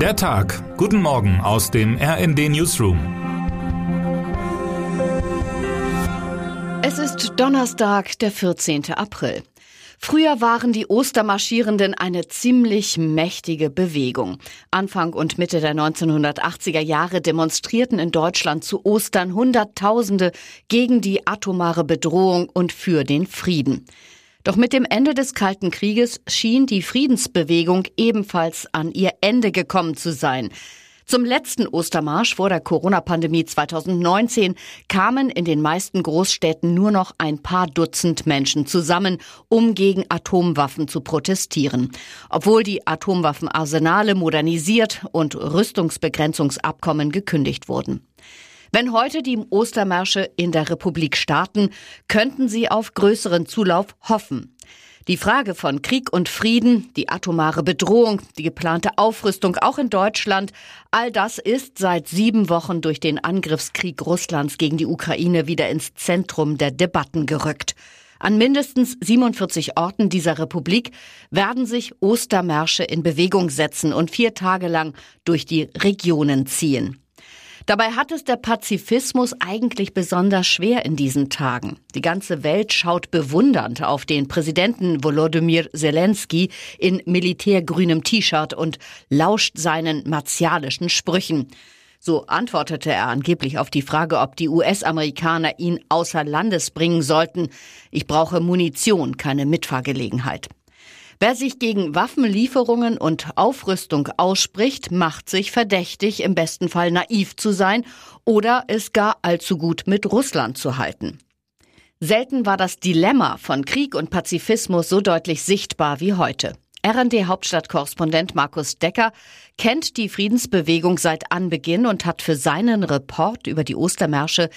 Der Tag. Guten Morgen aus dem RND Newsroom. Es ist Donnerstag, der 14. April. Früher waren die Ostermarschierenden eine ziemlich mächtige Bewegung. Anfang und Mitte der 1980er Jahre demonstrierten in Deutschland zu Ostern Hunderttausende gegen die atomare Bedrohung und für den Frieden. Doch mit dem Ende des Kalten Krieges schien die Friedensbewegung ebenfalls an ihr Ende gekommen zu sein. Zum letzten Ostermarsch vor der Corona-Pandemie 2019 kamen in den meisten Großstädten nur noch ein paar Dutzend Menschen zusammen, um gegen Atomwaffen zu protestieren. Obwohl die Atomwaffenarsenale modernisiert und Rüstungsbegrenzungsabkommen gekündigt wurden. Wenn heute die Ostermärsche in der Republik starten, könnten sie auf größeren Zulauf hoffen. Die Frage von Krieg und Frieden, die atomare Bedrohung, die geplante Aufrüstung auch in Deutschland, all das ist seit sieben Wochen durch den Angriffskrieg Russlands gegen die Ukraine wieder ins Zentrum der Debatten gerückt. An mindestens 47 Orten dieser Republik werden sich Ostermärsche in Bewegung setzen und vier Tage lang durch die Regionen ziehen. Dabei hat es der Pazifismus eigentlich besonders schwer in diesen Tagen. Die ganze Welt schaut bewundernd auf den Präsidenten Volodymyr Zelensky in militärgrünem T-Shirt und lauscht seinen martialischen Sprüchen. So antwortete er angeblich auf die Frage, ob die US-Amerikaner ihn außer Landes bringen sollten. Ich brauche Munition, keine Mitfahrgelegenheit. Wer sich gegen Waffenlieferungen und Aufrüstung ausspricht, macht sich verdächtig, im besten Fall naiv zu sein oder es gar allzu gut mit Russland zu halten. Selten war das Dilemma von Krieg und Pazifismus so deutlich sichtbar wie heute. RND-Hauptstadtkorrespondent Markus Decker kennt die Friedensbewegung seit Anbeginn und hat für seinen Report über die Ostermärsche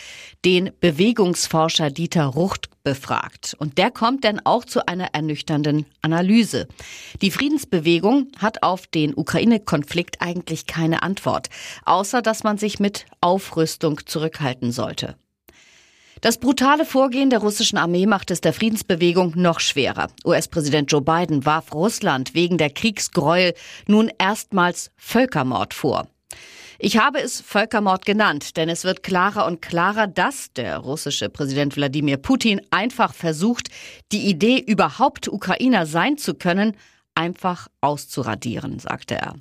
den Bewegungsforscher Dieter Rucht befragt. Und der kommt dann auch zu einer ernüchternden Analyse. Die Friedensbewegung hat auf den Ukraine-Konflikt eigentlich keine Antwort, außer dass man sich mit Aufrüstung zurückhalten sollte. Das brutale Vorgehen der russischen Armee macht es der Friedensbewegung noch schwerer. US-Präsident Joe Biden warf Russland wegen der Kriegsgräuel nun erstmals Völkermord vor. Ich habe es Völkermord genannt, denn es wird klarer und klarer, dass der russische Präsident Wladimir Putin einfach versucht, die Idee überhaupt Ukrainer sein zu können, einfach auszuradieren, sagte er.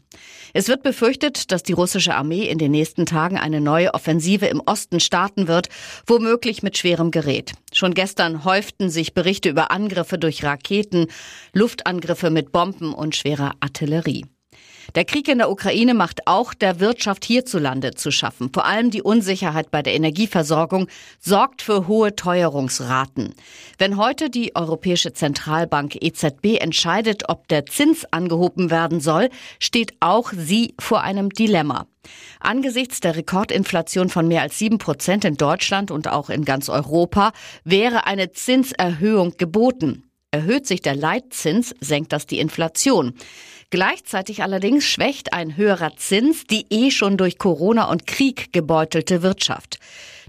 Es wird befürchtet, dass die russische Armee in den nächsten Tagen eine neue Offensive im Osten starten wird, womöglich mit schwerem Gerät. Schon gestern häuften sich Berichte über Angriffe durch Raketen, Luftangriffe mit Bomben und schwerer Artillerie. Der Krieg in der Ukraine macht auch der Wirtschaft hierzulande zu schaffen. Vor allem die Unsicherheit bei der Energieversorgung sorgt für hohe Teuerungsraten. Wenn heute die Europäische Zentralbank EZB entscheidet, ob der Zins angehoben werden soll, steht auch sie vor einem Dilemma. Angesichts der Rekordinflation von mehr als sieben Prozent in Deutschland und auch in ganz Europa wäre eine Zinserhöhung geboten. Erhöht sich der Leitzins, senkt das die Inflation. Gleichzeitig allerdings schwächt ein höherer Zins die eh schon durch Corona und Krieg gebeutelte Wirtschaft.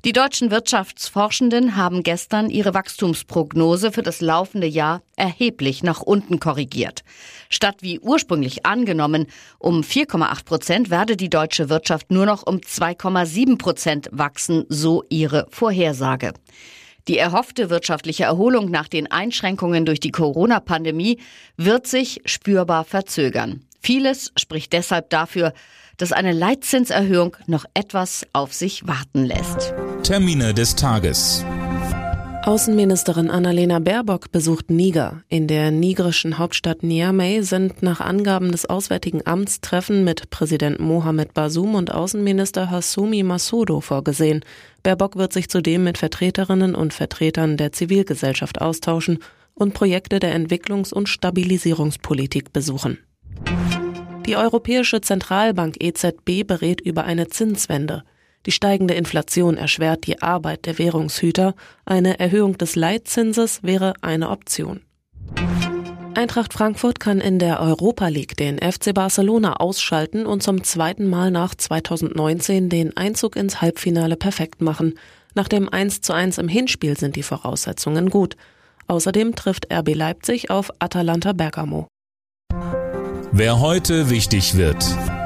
Die deutschen Wirtschaftsforschenden haben gestern ihre Wachstumsprognose für das laufende Jahr erheblich nach unten korrigiert. Statt wie ursprünglich angenommen um 4,8 Prozent werde die deutsche Wirtschaft nur noch um 2,7 Prozent wachsen, so ihre Vorhersage. Die erhoffte wirtschaftliche Erholung nach den Einschränkungen durch die Corona-Pandemie wird sich spürbar verzögern. Vieles spricht deshalb dafür, dass eine Leitzinserhöhung noch etwas auf sich warten lässt. Termine des Tages. Außenministerin Annalena Baerbock besucht Niger. In der nigerischen Hauptstadt Niamey sind nach Angaben des Auswärtigen Amts Treffen mit Präsident Mohamed Bazoum und Außenminister Hassoumi Massodo vorgesehen. Baerbock wird sich zudem mit Vertreterinnen und Vertretern der Zivilgesellschaft austauschen und Projekte der Entwicklungs- und Stabilisierungspolitik besuchen. Die Europäische Zentralbank EZB berät über eine Zinswende. Die steigende Inflation erschwert die Arbeit der Währungshüter. Eine Erhöhung des Leitzinses wäre eine Option. Eintracht Frankfurt kann in der Europa League den FC Barcelona ausschalten und zum zweiten Mal nach 2019 den Einzug ins Halbfinale perfekt machen. Nach dem 1 zu 1 im Hinspiel sind die Voraussetzungen gut. Außerdem trifft RB Leipzig auf Atalanta Bergamo. Wer heute wichtig wird.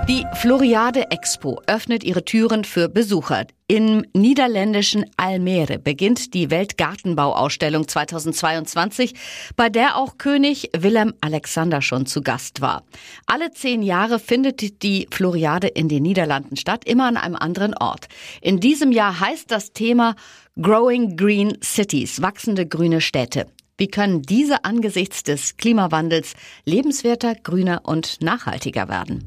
Die Floriade Expo öffnet ihre Türen für Besucher. Im niederländischen Almere beginnt die Weltgartenbauausstellung 2022, bei der auch König Willem Alexander schon zu Gast war. Alle zehn Jahre findet die Floriade in den Niederlanden statt, immer an einem anderen Ort. In diesem Jahr heißt das Thema Growing Green Cities, wachsende grüne Städte. Wie können diese angesichts des Klimawandels lebenswerter, grüner und nachhaltiger werden?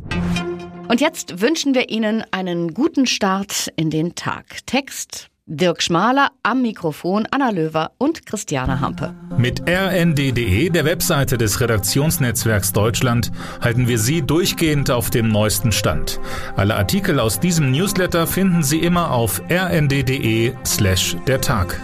Und jetzt wünschen wir Ihnen einen guten Start in den Tag. Text Dirk Schmaler am Mikrofon, Anna Löwer und Christiane Hampe. Mit rnd.de, der Webseite des Redaktionsnetzwerks Deutschland, halten wir Sie durchgehend auf dem neuesten Stand. Alle Artikel aus diesem Newsletter finden Sie immer auf rnd.de slash der Tag.